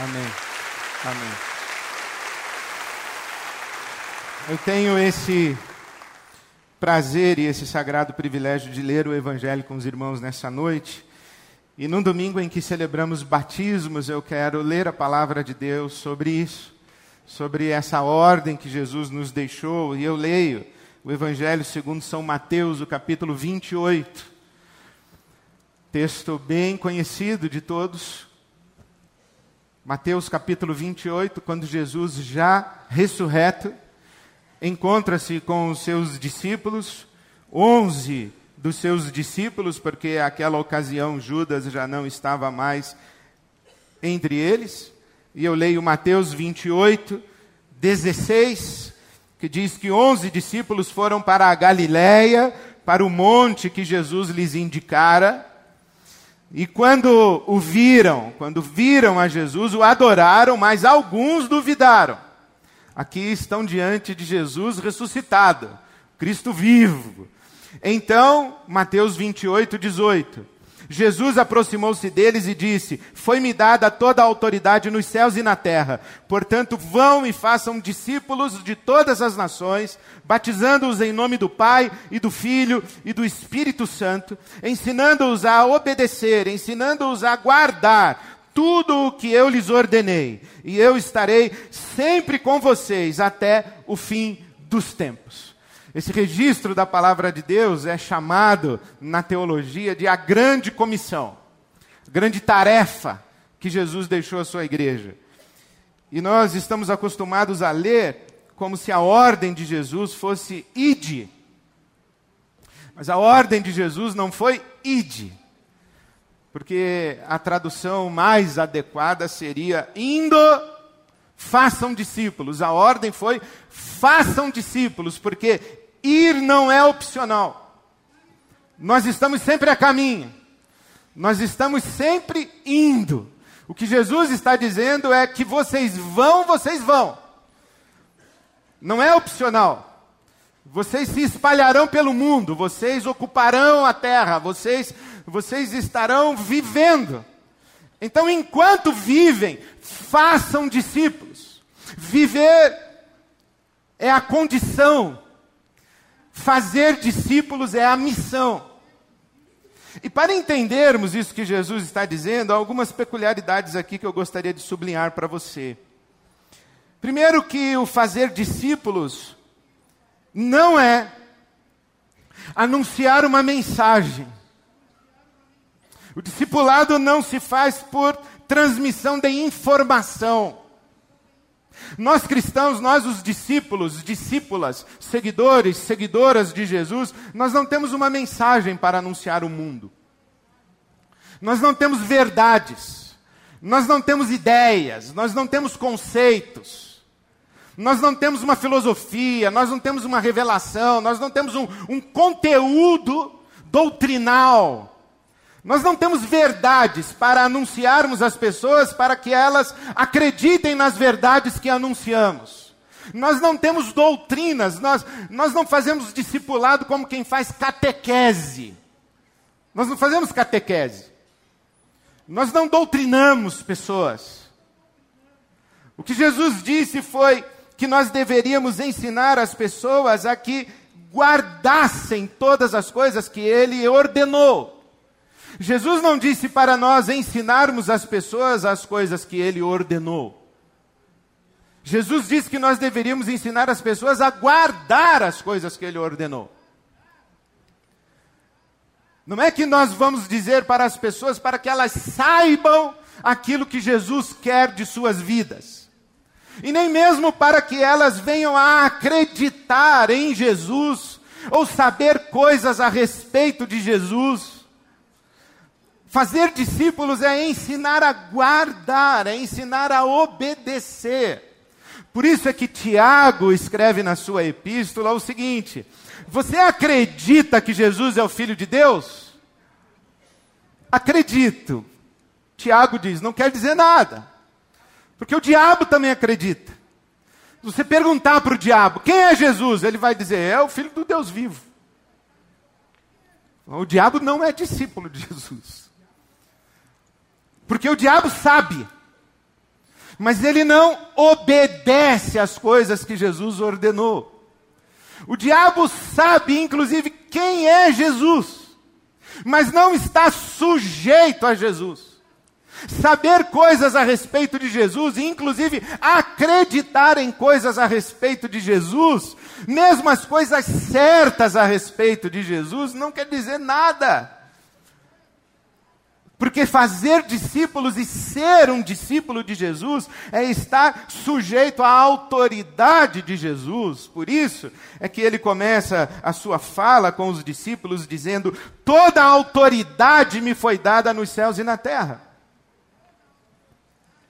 Amém. Amém. Eu tenho esse prazer e esse sagrado privilégio de ler o Evangelho com os irmãos nessa noite. E num domingo em que celebramos batismos, eu quero ler a palavra de Deus sobre isso, sobre essa ordem que Jesus nos deixou. E eu leio o Evangelho segundo São Mateus, o capítulo 28. Texto bem conhecido de todos. Mateus capítulo 28, quando Jesus já ressurreto, encontra-se com os seus discípulos, onze dos seus discípulos, porque aquela ocasião Judas já não estava mais entre eles. E eu leio Mateus 28, 16, que diz que onze discípulos foram para a Galiléia, para o monte que Jesus lhes indicara. E quando o viram, quando viram a Jesus, o adoraram, mas alguns duvidaram. Aqui estão diante de Jesus ressuscitado, Cristo vivo. Então, Mateus 28, 18. Jesus aproximou-se deles e disse: Foi-me dada toda a autoridade nos céus e na terra. Portanto, vão e façam discípulos de todas as nações, batizando-os em nome do Pai e do Filho e do Espírito Santo, ensinando-os a obedecer, ensinando-os a guardar tudo o que eu lhes ordenei. E eu estarei sempre com vocês até o fim dos tempos. Esse registro da palavra de Deus é chamado na teologia de a grande comissão, grande tarefa que Jesus deixou à sua igreja. E nós estamos acostumados a ler como se a ordem de Jesus fosse ide. Mas a ordem de Jesus não foi ide. Porque a tradução mais adequada seria indo, façam discípulos. A ordem foi façam discípulos, porque ir não é opcional. Nós estamos sempre a caminho. Nós estamos sempre indo. O que Jesus está dizendo é que vocês vão, vocês vão. Não é opcional. Vocês se espalharão pelo mundo, vocês ocuparão a terra, vocês, vocês estarão vivendo. Então, enquanto vivem, façam discípulos. Viver é a condição Fazer discípulos é a missão. E para entendermos isso que Jesus está dizendo, há algumas peculiaridades aqui que eu gostaria de sublinhar para você. Primeiro, que o fazer discípulos não é anunciar uma mensagem. O discipulado não se faz por transmissão de informação. Nós cristãos, nós os discípulos, discípulas, seguidores, seguidoras de Jesus, nós não temos uma mensagem para anunciar o mundo. Nós não temos verdades. Nós não temos ideias, nós não temos conceitos. Nós não temos uma filosofia, nós não temos uma revelação, nós não temos um, um conteúdo doutrinal nós não temos verdades para anunciarmos às pessoas para que elas acreditem nas verdades que anunciamos. Nós não temos doutrinas, nós, nós não fazemos discipulado como quem faz catequese. Nós não fazemos catequese. Nós não doutrinamos pessoas. O que Jesus disse foi que nós deveríamos ensinar as pessoas a que guardassem todas as coisas que ele ordenou. Jesus não disse para nós ensinarmos as pessoas as coisas que ele ordenou. Jesus disse que nós deveríamos ensinar as pessoas a guardar as coisas que ele ordenou. Não é que nós vamos dizer para as pessoas para que elas saibam aquilo que Jesus quer de suas vidas. E nem mesmo para que elas venham a acreditar em Jesus ou saber coisas a respeito de Jesus. Fazer discípulos é ensinar a guardar, é ensinar a obedecer. Por isso é que Tiago escreve na sua epístola o seguinte: Você acredita que Jesus é o Filho de Deus? Acredito. Tiago diz: Não quer dizer nada. Porque o diabo também acredita. Se você perguntar para o diabo quem é Jesus, ele vai dizer: É o Filho do Deus vivo. O diabo não é discípulo de Jesus. Porque o diabo sabe. mas ele não obedece às coisas que Jesus ordenou. O diabo sabe, inclusive, quem é Jesus, mas não está sujeito a Jesus. Saber coisas a respeito de Jesus, e inclusive acreditar em coisas a respeito de Jesus, mesmo as coisas certas a respeito de Jesus, não quer dizer nada. Porque fazer discípulos e ser um discípulo de Jesus é estar sujeito à autoridade de Jesus. Por isso é que ele começa a sua fala com os discípulos dizendo: Toda a autoridade me foi dada nos céus e na terra.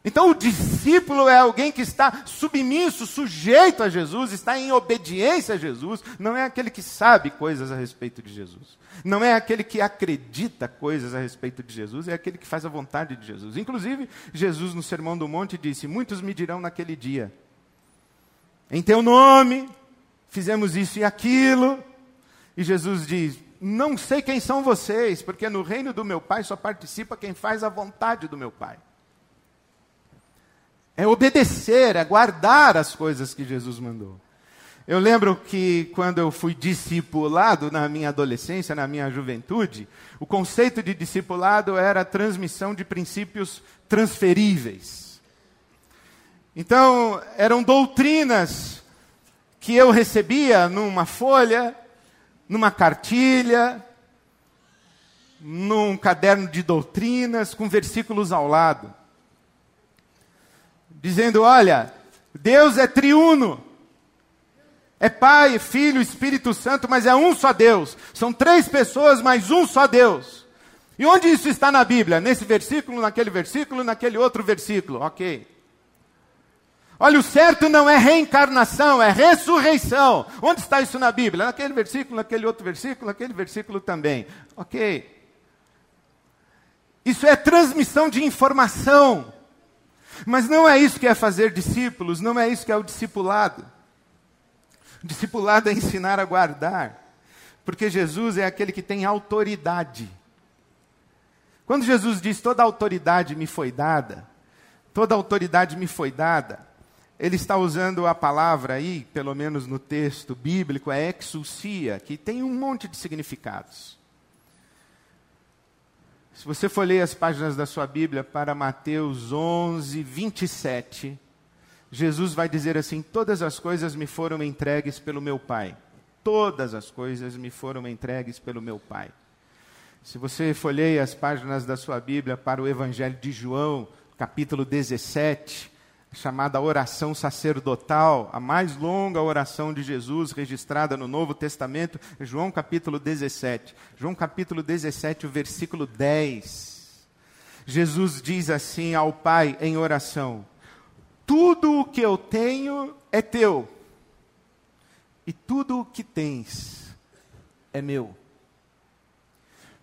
Então, o discípulo é alguém que está submisso, sujeito a Jesus, está em obediência a Jesus, não é aquele que sabe coisas a respeito de Jesus. Não é aquele que acredita coisas a respeito de Jesus, é aquele que faz a vontade de Jesus. Inclusive, Jesus no Sermão do Monte disse: Muitos me dirão naquele dia, em teu nome, fizemos isso e aquilo. E Jesus diz: Não sei quem são vocês, porque no reino do meu Pai só participa quem faz a vontade do meu Pai é obedecer, é guardar as coisas que Jesus mandou. Eu lembro que quando eu fui discipulado na minha adolescência, na minha juventude, o conceito de discipulado era a transmissão de princípios transferíveis. Então, eram doutrinas que eu recebia numa folha, numa cartilha, num caderno de doutrinas, com versículos ao lado dizendo: olha, Deus é triuno. É Pai, Filho, Espírito Santo, mas é um só Deus. São três pessoas, mas um só Deus. E onde isso está na Bíblia? Nesse versículo, naquele versículo, naquele outro versículo. Ok. Olha, o certo não é reencarnação, é ressurreição. Onde está isso na Bíblia? Naquele versículo, naquele outro versículo, naquele versículo também. Ok. Isso é transmissão de informação. Mas não é isso que é fazer discípulos, não é isso que é o discipulado. O discipulado é ensinar a guardar, porque Jesus é aquele que tem autoridade. Quando Jesus diz toda autoridade me foi dada, toda autoridade me foi dada, ele está usando a palavra aí, pelo menos no texto bíblico, é exousia, que tem um monte de significados. Se você for ler as páginas da sua Bíblia para Mateus 11, 27, Jesus vai dizer assim: Todas as coisas me foram entregues pelo meu Pai. Todas as coisas me foram entregues pelo meu Pai. Se você folheia as páginas da sua Bíblia para o Evangelho de João, capítulo 17, chamada oração sacerdotal, a mais longa oração de Jesus registrada no Novo Testamento, João capítulo 17. João capítulo 17, o versículo 10. Jesus diz assim ao Pai em oração: Tudo o que eu tenho é teu, e tudo o que tens é meu.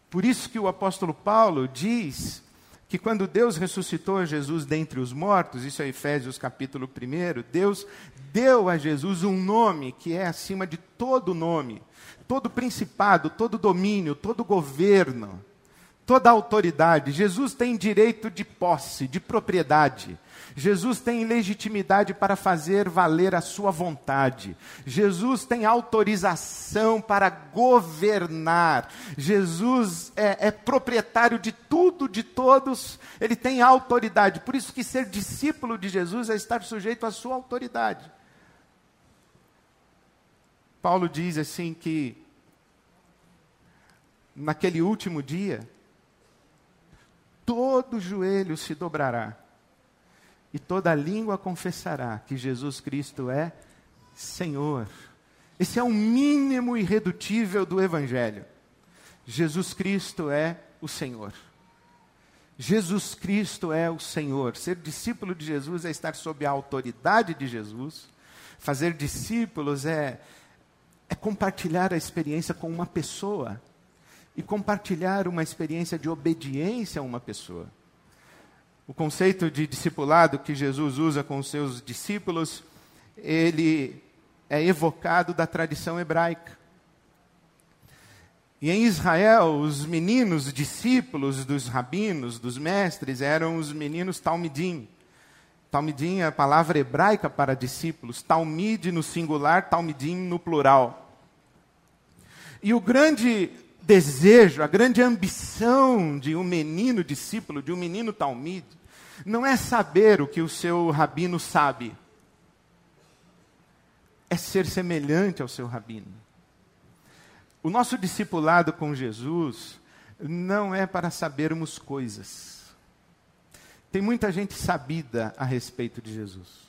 Por isso que o apóstolo Paulo diz que quando Deus ressuscitou Jesus dentre os mortos, isso é Efésios capítulo 1, Deus deu a Jesus um nome que é acima de todo nome, todo principado, todo domínio, todo governo, toda autoridade. Jesus tem direito de posse, de propriedade. Jesus tem legitimidade para fazer valer a sua vontade. Jesus tem autorização para governar. Jesus é, é, proprietário de tudo, de todos. Ele tem autoridade. Por isso que ser discípulo de Jesus é estar sujeito à sua autoridade. Paulo diz assim que naquele último dia todo joelho se dobrará e toda língua confessará que Jesus Cristo é Senhor. Esse é o mínimo irredutível do Evangelho. Jesus Cristo é o Senhor. Jesus Cristo é o Senhor. Ser discípulo de Jesus é estar sob a autoridade de Jesus. Fazer discípulos é, é compartilhar a experiência com uma pessoa e compartilhar uma experiência de obediência a uma pessoa. O conceito de discipulado que Jesus usa com os seus discípulos, ele é evocado da tradição hebraica. E em Israel, os meninos discípulos dos rabinos, dos mestres, eram os meninos talmidim. Talmidim é a palavra hebraica para discípulos, talmid no singular, talmidim no plural. E o grande desejo, a grande ambição de um menino discípulo, de um menino talmid, não é saber o que o seu rabino sabe, é ser semelhante ao seu rabino. O nosso discipulado com Jesus não é para sabermos coisas. Tem muita gente sabida a respeito de Jesus.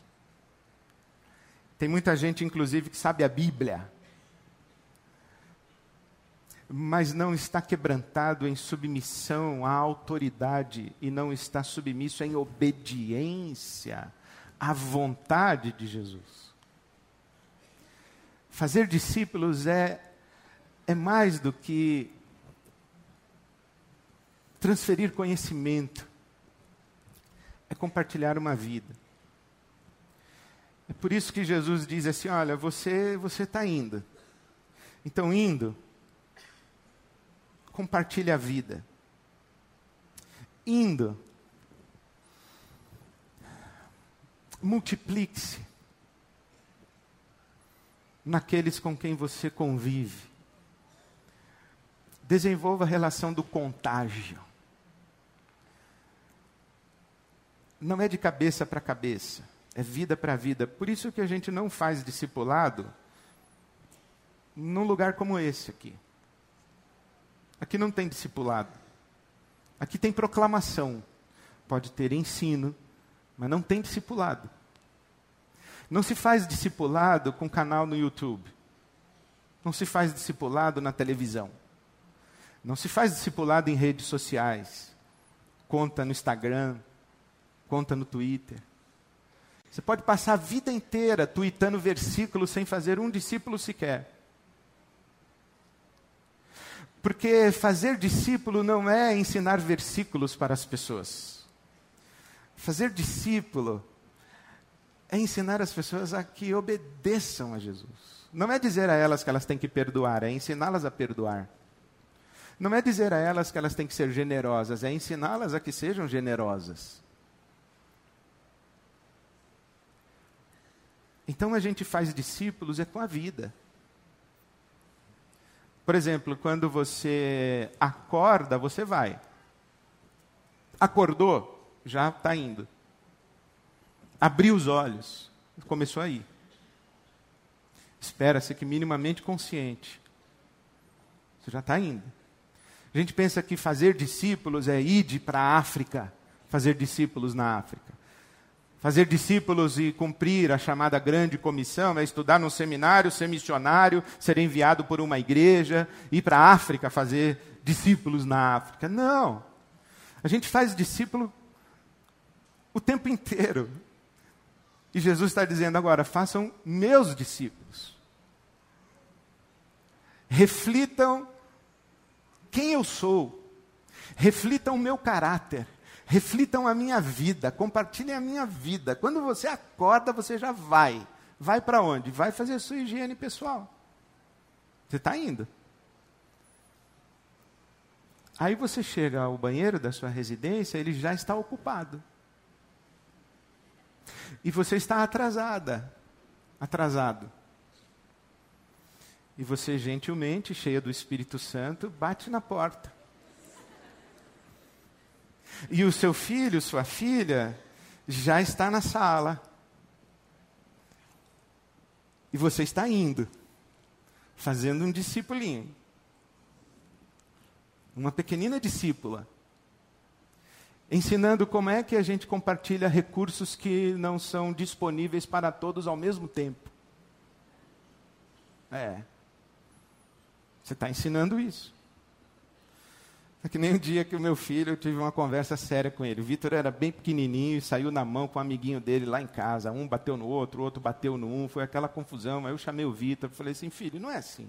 Tem muita gente, inclusive, que sabe a Bíblia, mas não está quebrantado em submissão à autoridade e não está submisso em obediência à vontade de Jesus. Fazer discípulos é, é mais do que transferir conhecimento, é compartilhar uma vida. É por isso que Jesus diz assim: olha, você você está indo. Então, indo, compartilhe a vida. Indo, multiplique-se naqueles com quem você convive. Desenvolva a relação do contágio. Não é de cabeça para cabeça, é vida para vida. Por isso que a gente não faz discipulado num lugar como esse aqui. Aqui não tem discipulado. Aqui tem proclamação. Pode ter ensino, mas não tem discipulado. Não se faz discipulado com canal no YouTube. Não se faz discipulado na televisão. Não se faz discipulado em redes sociais. Conta no Instagram, conta no Twitter. Você pode passar a vida inteira tweetando versículos sem fazer um discípulo sequer. Porque fazer discípulo não é ensinar versículos para as pessoas. Fazer discípulo é ensinar as pessoas a que obedeçam a Jesus. Não é dizer a elas que elas têm que perdoar, é ensiná-las a perdoar. Não é dizer a elas que elas têm que ser generosas, é ensiná-las a que sejam generosas. Então a gente faz discípulos é com a vida. Por exemplo, quando você acorda, você vai. Acordou, já está indo. Abriu os olhos, começou a ir. Espera-se que minimamente consciente. Você já está indo. A gente pensa que fazer discípulos é ir para a África, fazer discípulos na África. Fazer discípulos e cumprir a chamada grande comissão é estudar num seminário, ser missionário, ser enviado por uma igreja, ir para a África fazer discípulos na África. Não. A gente faz discípulo o tempo inteiro. E Jesus está dizendo agora: façam meus discípulos. Reflitam quem eu sou. Reflitam o meu caráter reflitam a minha vida, compartilhem a minha vida. Quando você acorda, você já vai. Vai para onde? Vai fazer a sua higiene pessoal. Você está indo. Aí você chega ao banheiro da sua residência, ele já está ocupado. E você está atrasada, atrasado. E você gentilmente, cheia do Espírito Santo, bate na porta. E o seu filho, sua filha, já está na sala. E você está indo, fazendo um discipulinho. Uma pequenina discípula. Ensinando como é que a gente compartilha recursos que não são disponíveis para todos ao mesmo tempo. É. Você está ensinando isso. É que nem um dia que o meu filho, eu tive uma conversa séria com ele. O Vitor era bem pequenininho e saiu na mão com um amiguinho dele lá em casa. Um bateu no outro, o outro bateu no um, foi aquela confusão. Aí eu chamei o Vitor e falei assim: filho, não é assim.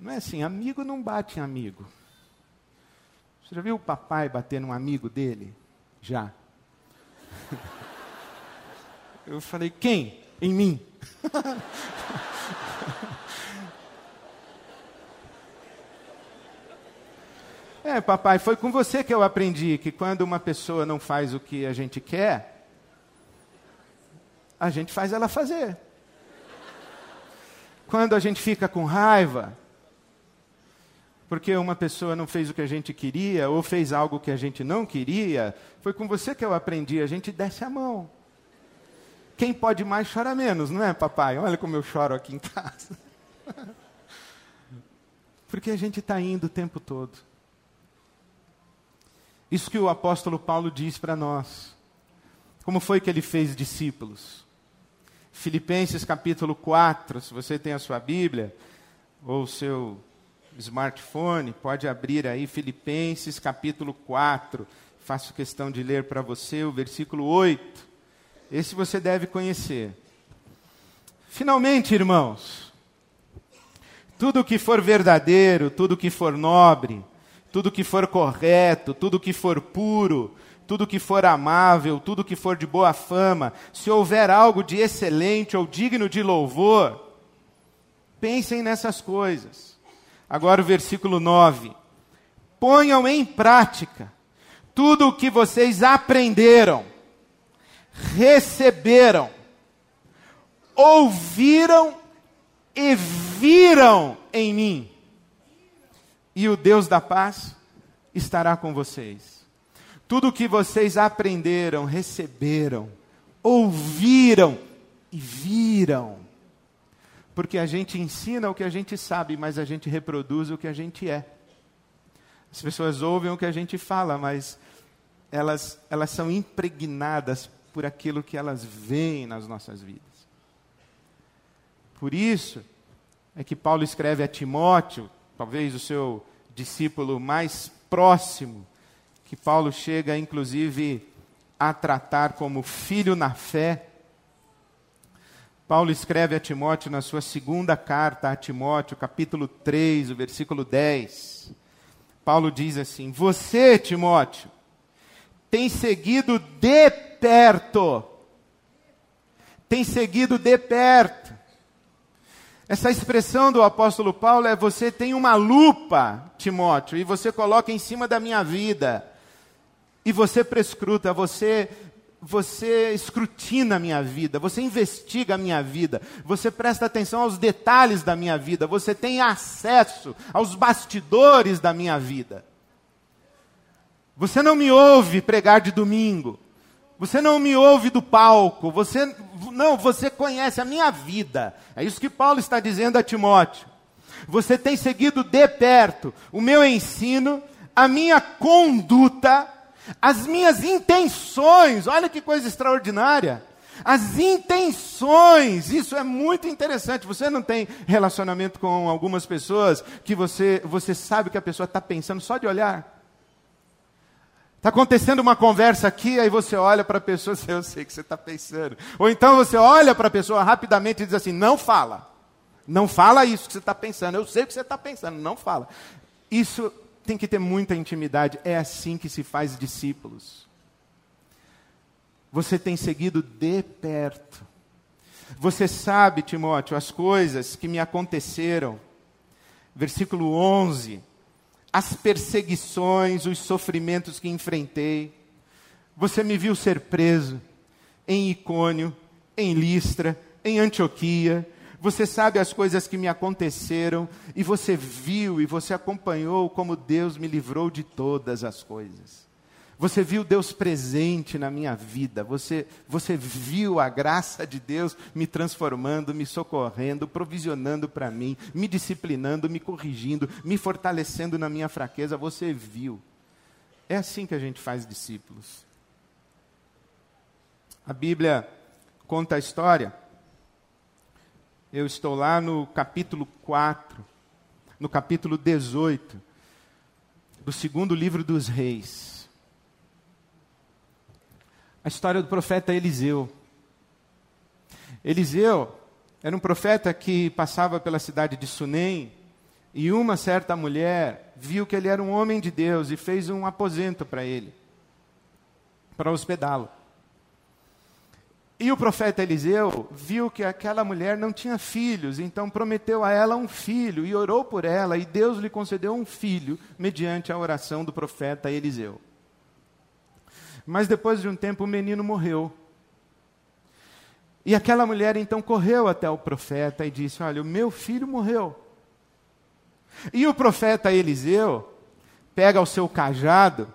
Não é assim, amigo não bate em amigo. Você já viu o papai bater num amigo dele? Já. Eu falei: quem? Em mim. É, papai, foi com você que eu aprendi que quando uma pessoa não faz o que a gente quer, a gente faz ela fazer. Quando a gente fica com raiva, porque uma pessoa não fez o que a gente queria, ou fez algo que a gente não queria, foi com você que eu aprendi, a gente desce a mão. Quem pode mais chora menos, não é, papai? Olha como eu choro aqui em casa. Porque a gente está indo o tempo todo. Isso que o apóstolo Paulo diz para nós. Como foi que ele fez discípulos? Filipenses capítulo 4, se você tem a sua Bíblia ou o seu smartphone, pode abrir aí Filipenses capítulo 4. Faço questão de ler para você o versículo 8. Esse você deve conhecer. Finalmente, irmãos, tudo que for verdadeiro, tudo que for nobre, tudo que for correto, tudo que for puro, tudo que for amável, tudo que for de boa fama, se houver algo de excelente ou digno de louvor, pensem nessas coisas. Agora o versículo 9. Ponham em prática tudo o que vocês aprenderam, receberam, ouviram e viram em mim. E o Deus da paz estará com vocês. Tudo o que vocês aprenderam, receberam, ouviram e viram. Porque a gente ensina o que a gente sabe, mas a gente reproduz o que a gente é. As pessoas ouvem o que a gente fala, mas elas, elas são impregnadas por aquilo que elas veem nas nossas vidas. Por isso é que Paulo escreve a Timóteo, talvez o seu discípulo mais próximo, que Paulo chega, inclusive, a tratar como filho na fé. Paulo escreve a Timóteo na sua segunda carta a Timóteo, capítulo 3, o versículo 10. Paulo diz assim: Você, Timóteo, tem seguido de perto, tem seguido de perto. Essa expressão do apóstolo Paulo é: Você tem uma lupa, Timóteo, e você coloca em cima da minha vida e você prescruta, você você escrutina a minha vida, você investiga a minha vida, você presta atenção aos detalhes da minha vida, você tem acesso aos bastidores da minha vida. Você não me ouve pregar de domingo. Você não me ouve do palco, você não, você conhece a minha vida. É isso que Paulo está dizendo a Timóteo. Você tem seguido de perto o meu ensino, a minha conduta, as minhas intenções, olha que coisa extraordinária. As intenções, isso é muito interessante. Você não tem relacionamento com algumas pessoas que você, você sabe que a pessoa está pensando só de olhar. Está acontecendo uma conversa aqui, aí você olha para a pessoa e eu sei que você está pensando. Ou então você olha para a pessoa rapidamente e diz assim: não fala. Não fala isso que você está pensando. Eu sei o que você está pensando, não fala. Isso tem que ter muita intimidade. É assim que se faz discípulos. Você tem seguido de perto. Você sabe, Timóteo, as coisas que me aconteceram. Versículo 11. As perseguições, os sofrimentos que enfrentei. Você me viu ser preso em Icônio, em Listra, em Antioquia você sabe as coisas que me aconteceram e você viu e você acompanhou como Deus me livrou de todas as coisas. Você viu Deus presente na minha vida, você, você viu a graça de Deus me transformando, me socorrendo, provisionando para mim, me disciplinando, me corrigindo, me fortalecendo na minha fraqueza. Você viu. É assim que a gente faz discípulos. A Bíblia conta a história eu estou lá no capítulo 4, no capítulo 18, do segundo livro dos reis. A história do profeta Eliseu. Eliseu era um profeta que passava pela cidade de Sunem e uma certa mulher viu que ele era um homem de Deus e fez um aposento para ele, para hospedá-lo. E o profeta Eliseu viu que aquela mulher não tinha filhos, então prometeu a ela um filho e orou por ela, e Deus lhe concedeu um filho mediante a oração do profeta Eliseu. Mas depois de um tempo o menino morreu. E aquela mulher então correu até o profeta e disse: Olha, o meu filho morreu. E o profeta Eliseu pega o seu cajado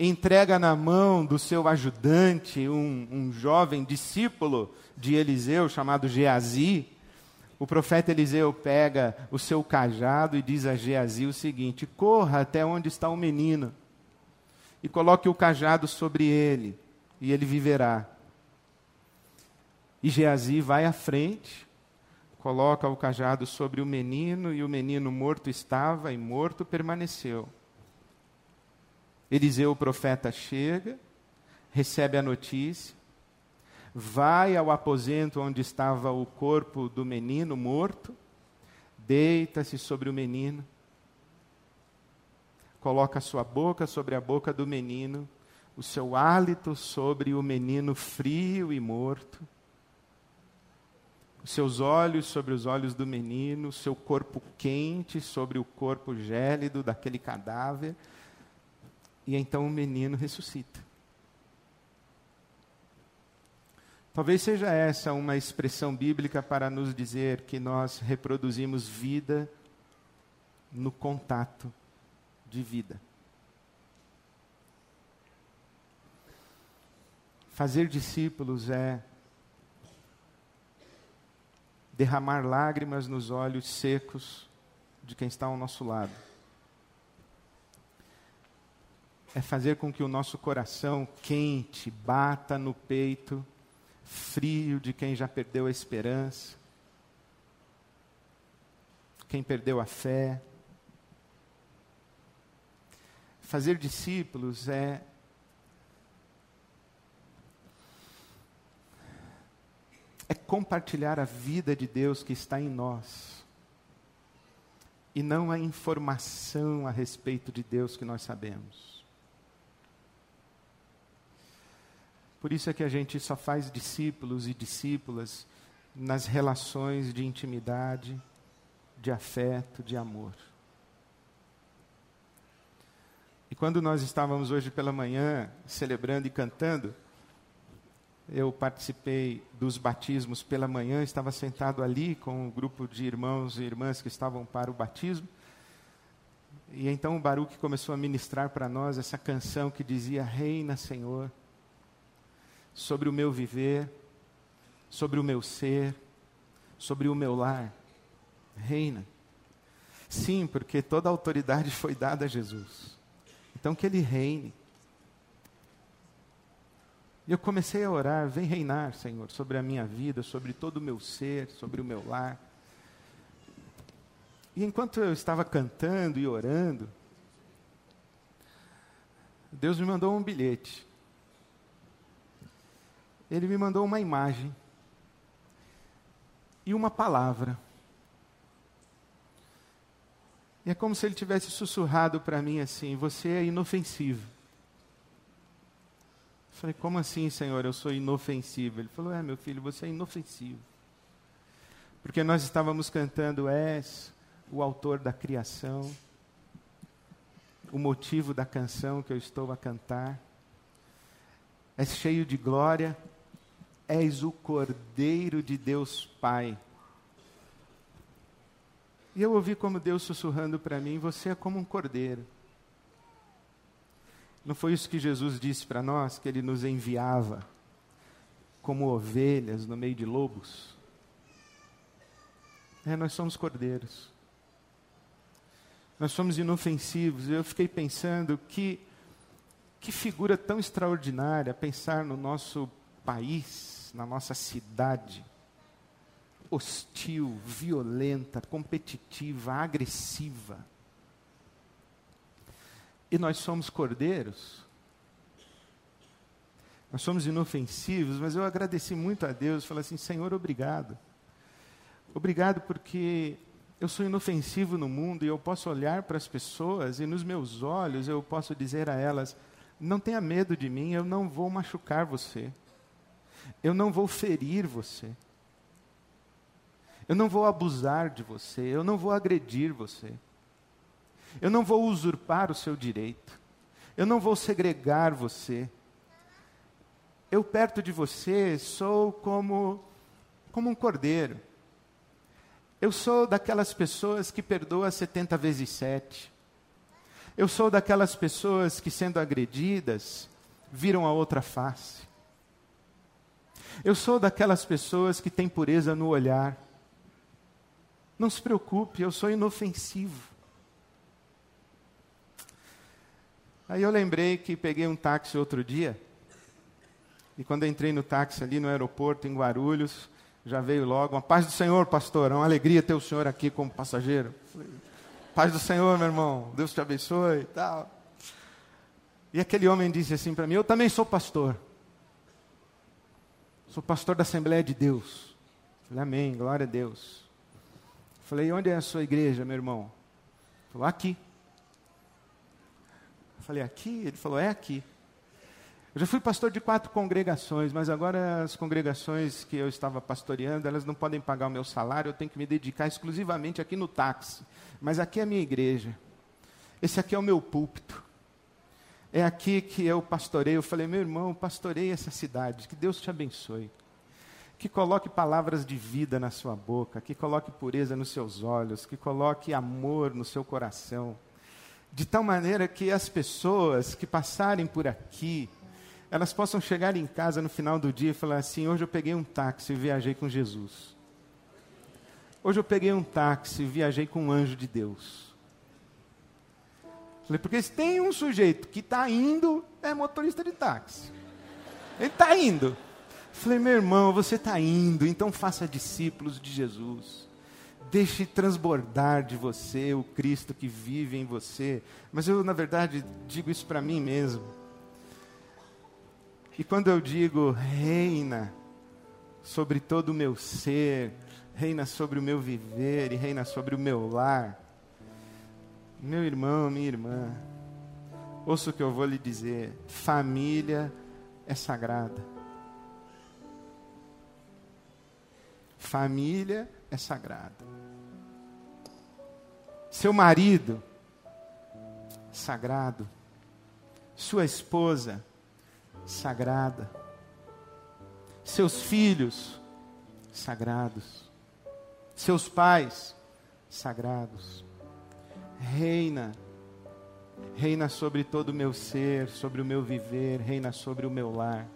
entrega na mão do seu ajudante, um, um jovem discípulo de Eliseu chamado Geazi, o profeta Eliseu pega o seu cajado e diz a Geazi o seguinte: corra até onde está o menino e coloque o cajado sobre ele, e ele viverá. E Geazi vai à frente, coloca o cajado sobre o menino, e o menino morto estava, e morto permaneceu. Eliseu, o profeta, chega, recebe a notícia, vai ao aposento onde estava o corpo do menino morto, deita-se sobre o menino, coloca a sua boca sobre a boca do menino, o seu hálito sobre o menino frio e morto, os seus olhos sobre os olhos do menino, o seu corpo quente sobre o corpo gélido daquele cadáver, e então o menino ressuscita. Talvez seja essa uma expressão bíblica para nos dizer que nós reproduzimos vida no contato de vida. Fazer discípulos é derramar lágrimas nos olhos secos de quem está ao nosso lado é fazer com que o nosso coração quente bata no peito, frio de quem já perdeu a esperança, quem perdeu a fé. Fazer discípulos é é compartilhar a vida de Deus que está em nós. E não a informação a respeito de Deus que nós sabemos. Por isso é que a gente só faz discípulos e discípulas nas relações de intimidade, de afeto, de amor. E quando nós estávamos hoje pela manhã celebrando e cantando, eu participei dos batismos pela manhã, estava sentado ali com um grupo de irmãos e irmãs que estavam para o batismo. E então o Baruque começou a ministrar para nós essa canção que dizia: Reina, Senhor sobre o meu viver, sobre o meu ser, sobre o meu lar. Reina. Sim, porque toda a autoridade foi dada a Jesus. Então que ele reine. E eu comecei a orar: vem reinar, Senhor, sobre a minha vida, sobre todo o meu ser, sobre o meu lar. E enquanto eu estava cantando e orando, Deus me mandou um bilhete ele me mandou uma imagem e uma palavra. É como se ele tivesse sussurrado para mim assim: Você é inofensivo. Eu falei: Como assim, Senhor? Eu sou inofensivo. Ele falou: É, meu filho, você é inofensivo. Porque nós estávamos cantando: És o autor da criação, o motivo da canção que eu estou a cantar. És cheio de glória, és o Cordeiro de Deus Pai. E eu ouvi como Deus sussurrando para mim: Você é como um cordeiro. Não foi isso que Jesus disse para nós, que Ele nos enviava como ovelhas no meio de lobos? É, nós somos cordeiros. Nós somos inofensivos. Eu fiquei pensando que, que figura tão extraordinária pensar no nosso país, na nossa cidade, hostil, violenta, competitiva, agressiva. E nós somos cordeiros. Nós somos inofensivos, mas eu agradeci muito a Deus, falei assim: Senhor, obrigado. Obrigado porque eu sou inofensivo no mundo e eu posso olhar para as pessoas e nos meus olhos eu posso dizer a elas: não tenha medo de mim, eu não vou machucar você. Eu não vou ferir você. Eu não vou abusar de você. Eu não vou agredir você. Eu não vou usurpar o seu direito. Eu não vou segregar você. Eu perto de você sou como como um cordeiro. Eu sou daquelas pessoas que perdoa 70 vezes 7. Eu sou daquelas pessoas que, sendo agredidas, viram a outra face. Eu sou daquelas pessoas que têm pureza no olhar. Não se preocupe, eu sou inofensivo. Aí eu lembrei que peguei um táxi outro dia, e quando entrei no táxi ali no aeroporto, em Guarulhos, já veio logo, uma paz do Senhor, pastor, é uma alegria ter o senhor aqui como passageiro. Paz do Senhor, meu irmão, Deus te abençoe e tal. E aquele homem disse assim para mim: Eu também sou pastor. Sou pastor da Assembleia de Deus. Falei, Amém, glória a Deus. Falei, onde é a sua igreja, meu irmão? Ele falou, aqui. Falei, aqui? Ele falou, é aqui. Eu já fui pastor de quatro congregações, mas agora as congregações que eu estava pastoreando, elas não podem pagar o meu salário, eu tenho que me dedicar exclusivamente aqui no táxi. Mas aqui é a minha igreja. Esse aqui é o meu púlpito. É aqui que eu pastorei. Eu falei, meu irmão, pastorei essa cidade. Que Deus te abençoe. Que coloque palavras de vida na sua boca, que coloque pureza nos seus olhos, que coloque amor no seu coração. De tal maneira que as pessoas que passarem por aqui, elas possam chegar em casa no final do dia e falar assim: hoje eu peguei um táxi e viajei com Jesus. Hoje eu peguei um táxi e viajei com um anjo de Deus. Falei, porque se tem um sujeito que está indo, é motorista de táxi. Ele está indo. Falei, meu irmão, você está indo, então faça discípulos de Jesus. Deixe transbordar de você o Cristo que vive em você. Mas eu, na verdade, digo isso para mim mesmo. E quando eu digo reina sobre todo o meu ser, reina sobre o meu viver e reina sobre o meu lar, meu irmão, minha irmã, ouça o que eu vou lhe dizer: família é sagrada. Família é sagrada. Seu marido, sagrado. Sua esposa, sagrada. Seus filhos, sagrados. Seus pais, sagrados. Reina, reina sobre todo o meu ser, sobre o meu viver, reina sobre o meu lar.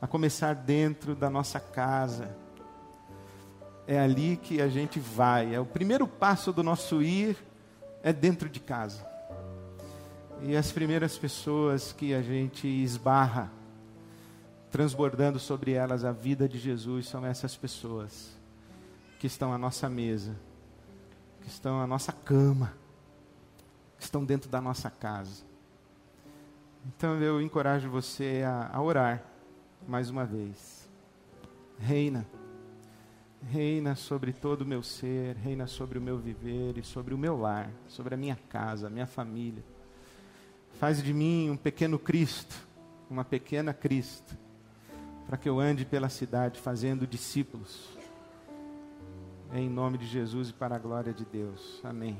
A começar dentro da nossa casa. É ali que a gente vai. É o primeiro passo do nosso ir é dentro de casa. E as primeiras pessoas que a gente esbarra transbordando sobre elas a vida de Jesus são essas pessoas que estão à nossa mesa, que estão à nossa cama, que estão dentro da nossa casa. Então eu encorajo você a, a orar mais uma vez. Reina, reina sobre todo o meu ser, reina sobre o meu viver e sobre o meu lar, sobre a minha casa, a minha família. Faz de mim um pequeno Cristo, uma pequena Cristo para que eu ande pela cidade fazendo discípulos. Em nome de Jesus e para a glória de Deus. Amém.